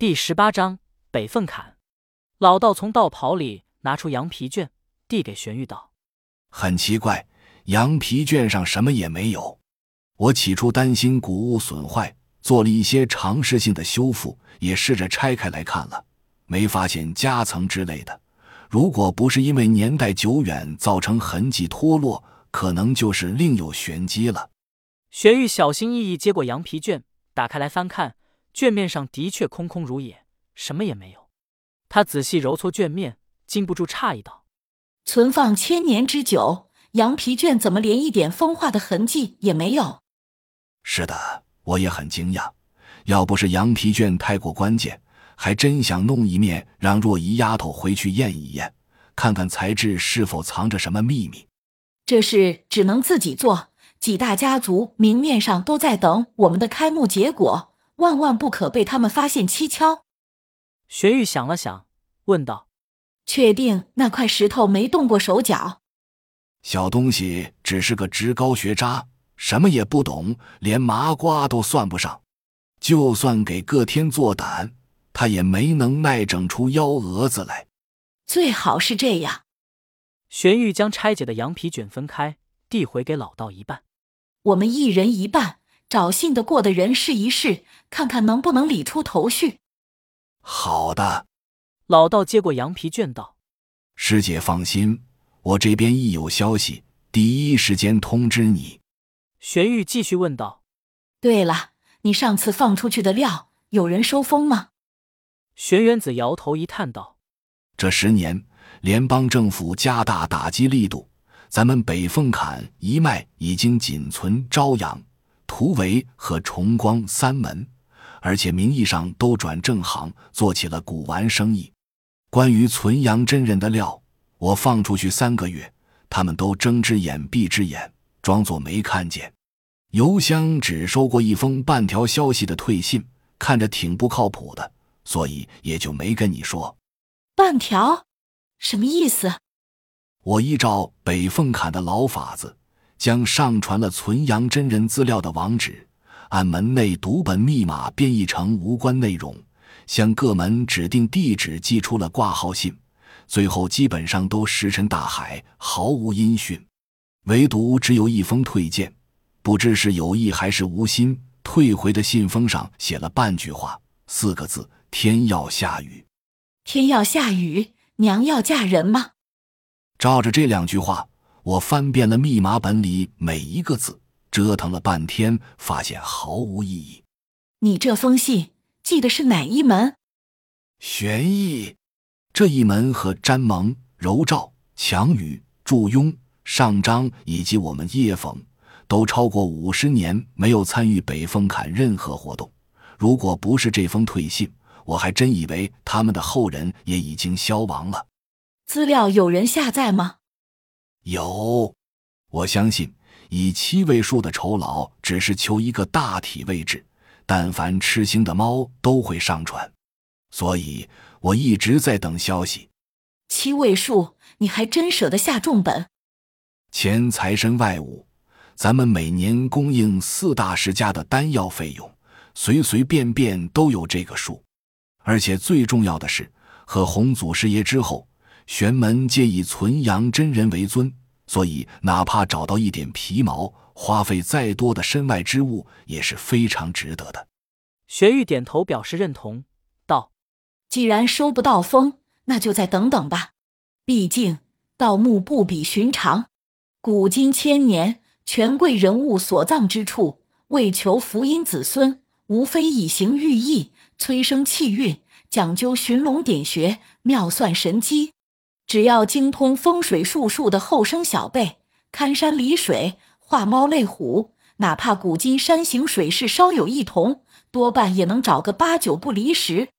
第十八章北凤坎。老道从道袍里拿出羊皮卷，递给玄玉道：“很奇怪，羊皮卷上什么也没有。我起初担心古物损坏，做了一些尝试性的修复，也试着拆开来看了，没发现夹层之类的。如果不是因为年代久远造成痕迹脱落，可能就是另有玄机了。”玄玉小心翼翼接过羊皮卷，打开来翻看。卷面上的确空空如也，什么也没有。他仔细揉搓卷面，禁不住诧异道：“存放千年之久，羊皮卷怎么连一点风化的痕迹也没有？”是的，我也很惊讶。要不是羊皮卷太过关键，还真想弄一面让若仪丫头回去验一验，看看材质是否藏着什么秘密。这事只能自己做，几大家族明面上都在等我们的开幕结果。万万不可被他们发现蹊跷。玄玉想了想，问道：“确定那块石头没动过手脚？”小东西只是个职高学渣，什么也不懂，连麻瓜都算不上。就算给各天做胆，他也没能耐整出幺蛾子来。最好是这样。玄玉将拆解的羊皮卷分开，递回给老道一半。我们一人一半。找信得过的人试一试，看看能不能理出头绪。好的，老道接过羊皮卷道：“师姐放心，我这边一有消息，第一时间通知你。”玄玉继续问道：“对了，你上次放出去的料，有人收风吗？”玄元子摇头一叹道：“这十年，联邦政府加大打击力度，咱们北凤坎一脉已经仅存朝阳。”图为和崇光三门，而且名义上都转正行，做起了古玩生意。关于存阳真人的料，我放出去三个月，他们都睁只眼闭只眼，装作没看见。邮箱只收过一封半条消息的退信，看着挺不靠谱的，所以也就没跟你说。半条，什么意思？我依照北凤坎的老法子。将上传了存阳真人资料的网址，按门内读本密码编译成无关内容，向各门指定地址寄出了挂号信，最后基本上都石沉大海，毫无音讯。唯独只有一封退件，不知是有意还是无心，退回的信封上写了半句话，四个字：“天要下雨。”天要下雨，娘要嫁人吗？照着这两句话。我翻遍了密码本里每一个字，折腾了半天，发现毫无意义。你这封信寄的是哪一门？玄义这一门和詹蒙、柔照、强宇、祝庸、上章以及我们叶冯，都超过五十年没有参与北凤坎任何活动。如果不是这封退信，我还真以为他们的后人也已经消亡了。资料有人下载吗？有，我相信以七位数的酬劳只是求一个大体位置，但凡吃腥的猫都会上传，所以我一直在等消息。七位数，你还真舍得下重本？钱财身外物，咱们每年供应四大世家的丹药费用，随随便便都有这个数。而且最重要的是，和洪祖师爷之后。玄门皆以存阳真人为尊，所以哪怕找到一点皮毛，花费再多的身外之物也是非常值得的。玄玉点头表示认同，道：“既然收不到风，那就再等等吧。毕竟盗墓不比寻常，古今千年，权贵人物所葬之处，为求福荫子孙，无非以形寓意，催生气运，讲究寻龙点穴，妙算神机。”只要精通风水术数的后生小辈，看山理水、画猫类虎，哪怕古今山形水势稍有异同，多半也能找个八九不离十。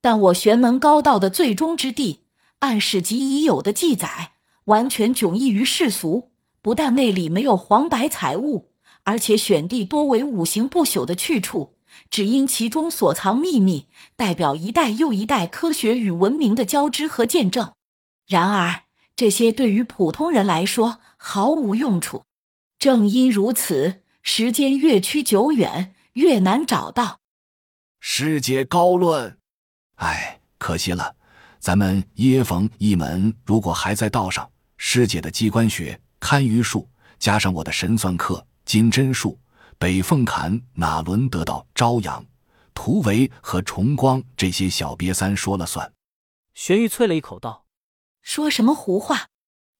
但我玄门高道的最终之地，按史籍已有的记载，完全迥异于世俗。不但内里没有黄白财物，而且选地多为五行不朽的去处，只因其中所藏秘密，代表一代又一代科学与文明的交织和见证。然而，这些对于普通人来说毫无用处。正因如此，时间越趋久远，越难找到。师姐高论。哎，可惜了，咱们耶冯一门如果还在道上，师姐的机关学、堪舆术，加上我的神算课、金针术，北凤坎哪轮得到朝阳、突围和崇光这些小瘪三说了算？玄玉啐了一口道：“说什么胡话！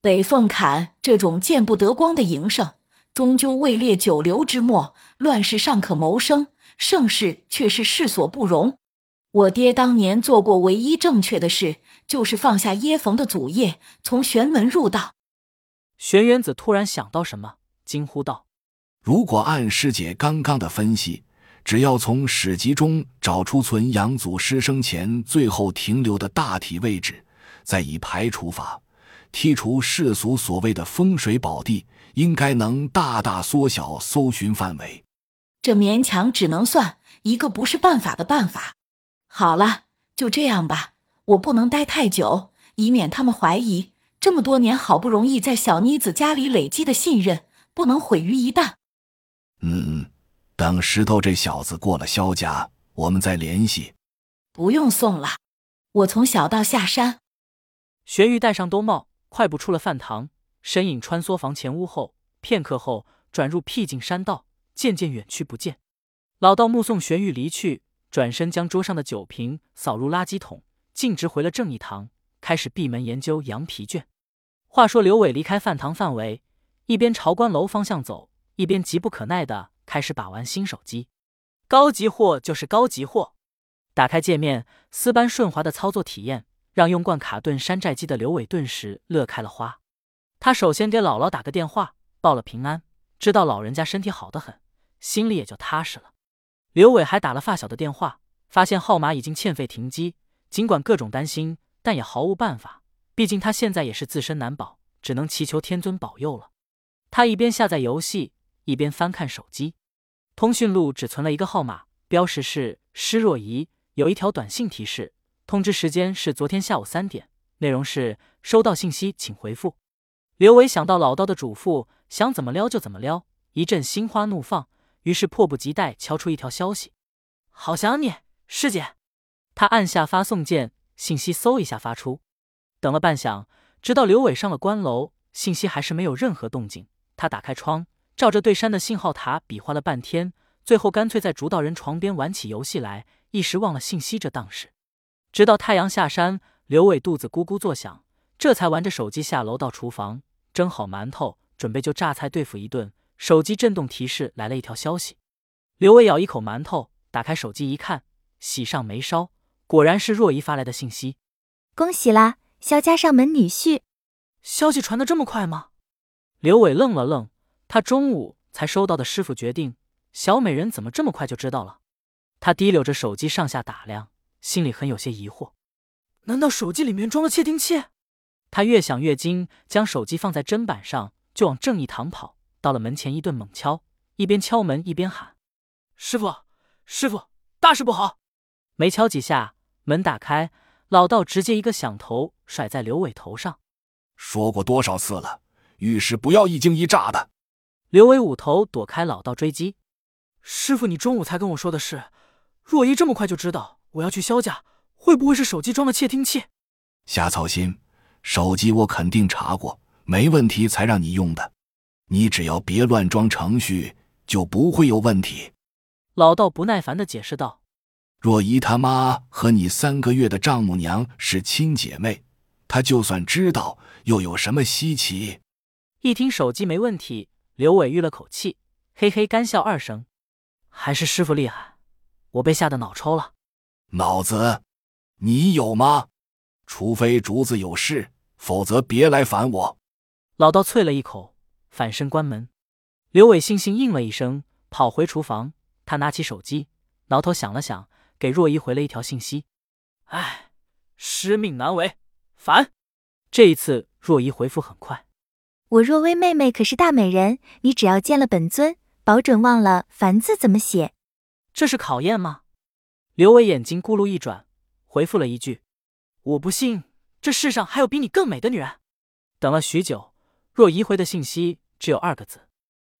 北凤坎这种见不得光的营生，终究位列九流之末。乱世尚可谋生，盛世却是世所不容。我爹当年做过唯一正确的事，就是放下耶冯的祖业，从玄门入道。”玄元子突然想到什么，惊呼道：“如果按师姐刚刚的分析，只要从史籍中找出存阳祖师生前最后停留的大体位置，再以排除法剔除世俗所谓的风水宝地，应该能大大缩小搜寻范围。这勉强只能算一个不是办法的办法。好了，就这样吧，我不能待太久，以免他们怀疑。”这么多年，好不容易在小妮子家里累积的信任，不能毁于一旦。嗯，等石头这小子过了萧家，我们再联系。不用送了，我从小道下山。玄玉戴上兜帽，快步出了饭堂，身影穿梭房前屋后，片刻后转入僻静山道，渐渐远去不见。老道目送玄玉离去，转身将桌上的酒瓶扫入垃圾桶，径直回了正义堂，开始闭门研究羊皮卷。话说刘伟离开饭堂范围，一边朝关楼方向走，一边急不可耐的开始把玩新手机。高级货就是高级货，打开界面，丝般顺滑的操作体验，让用惯卡顿山寨机的刘伟顿时乐开了花。他首先给姥姥打个电话，报了平安，知道老人家身体好得很，心里也就踏实了。刘伟还打了发小的电话，发现号码已经欠费停机，尽管各种担心，但也毫无办法。毕竟他现在也是自身难保，只能祈求天尊保佑了。他一边下载游戏，一边翻看手机，通讯录只存了一个号码，标识是施若仪。有一条短信提示，通知时间是昨天下午三点，内容是收到信息请回复。刘伟想到老道的嘱咐，想怎么撩就怎么撩，一阵心花怒放，于是迫不及待敲出一条消息：“好想你，师姐。”他按下发送键，信息嗖一下发出。等了半晌，直到刘伟上了关楼，信息还是没有任何动静。他打开窗，照着对山的信号塔比划了半天，最后干脆在主导人床边玩起游戏来，一时忘了信息这档事。直到太阳下山，刘伟肚子咕咕作响，这才玩着手机下楼到厨房蒸好馒头，准备就榨菜对付一顿。手机震动提示来了一条消息，刘伟咬一口馒头，打开手机一看，喜上眉梢，果然是若依发来的信息：“恭喜啦！”肖家上门女婿，消息传的这么快吗？刘伟愣了愣，他中午才收到的师傅决定，小美人怎么这么快就知道了？他提溜着手机上下打量，心里很有些疑惑。难道手机里面装了窃听器？他越想越惊，将手机放在砧板上，就往正义堂跑。到了门前，一顿猛敲，一边敲门一边喊：“师傅，师傅，大事不好！”没敲几下，门打开。老道直接一个响头甩在刘伟头上，说过多少次了，遇事不要一惊一乍的。刘伟捂头躲开老道追击。师傅，你中午才跟我说的事，若依这么快就知道我要去萧家，会不会是手机装了窃听器？瞎操心，手机我肯定查过，没问题才让你用的。你只要别乱装程序，就不会有问题。老道不耐烦的解释道。若依他妈和你三个月的丈母娘是亲姐妹，她就算知道又有什么稀奇？一听手机没问题，刘伟吁了口气，嘿嘿干笑二声。还是师傅厉害，我被吓得脑抽了。脑子，你有吗？除非竹子有事，否则别来烦我。老道啐了一口，反身关门。刘伟悻悻应了一声，跑回厨房。他拿起手机，挠头想了想。给若依回了一条信息，哎，师命难违，烦。这一次若依回复很快，我若薇妹妹可是大美人，你只要见了本尊，保准忘了凡字怎么写。这是考验吗？刘伟眼睛咕噜一转，回复了一句：我不信这世上还有比你更美的女人。等了许久，若依回的信息只有二个字：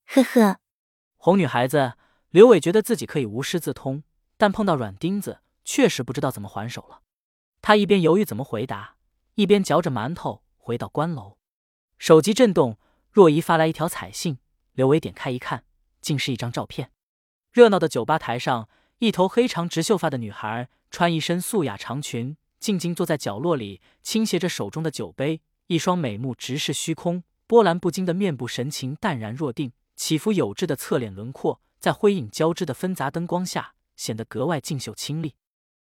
呵呵。哄女孩子，刘伟觉得自己可以无师自通。但碰到软钉子，确实不知道怎么还手了。他一边犹豫怎么回答，一边嚼着馒头回到关楼。手机震动，若仪发来一条彩信。刘伟点开一看，竟是一张照片。热闹的酒吧台上，一头黑长直秀发的女孩，穿一身素雅长裙，静静坐在角落里，倾斜着手中的酒杯，一双美目直视虚空，波澜不惊的面部神情淡然若定，起伏有致的侧脸轮廓，在辉影交织的纷杂灯光下，显得格外静秀清丽。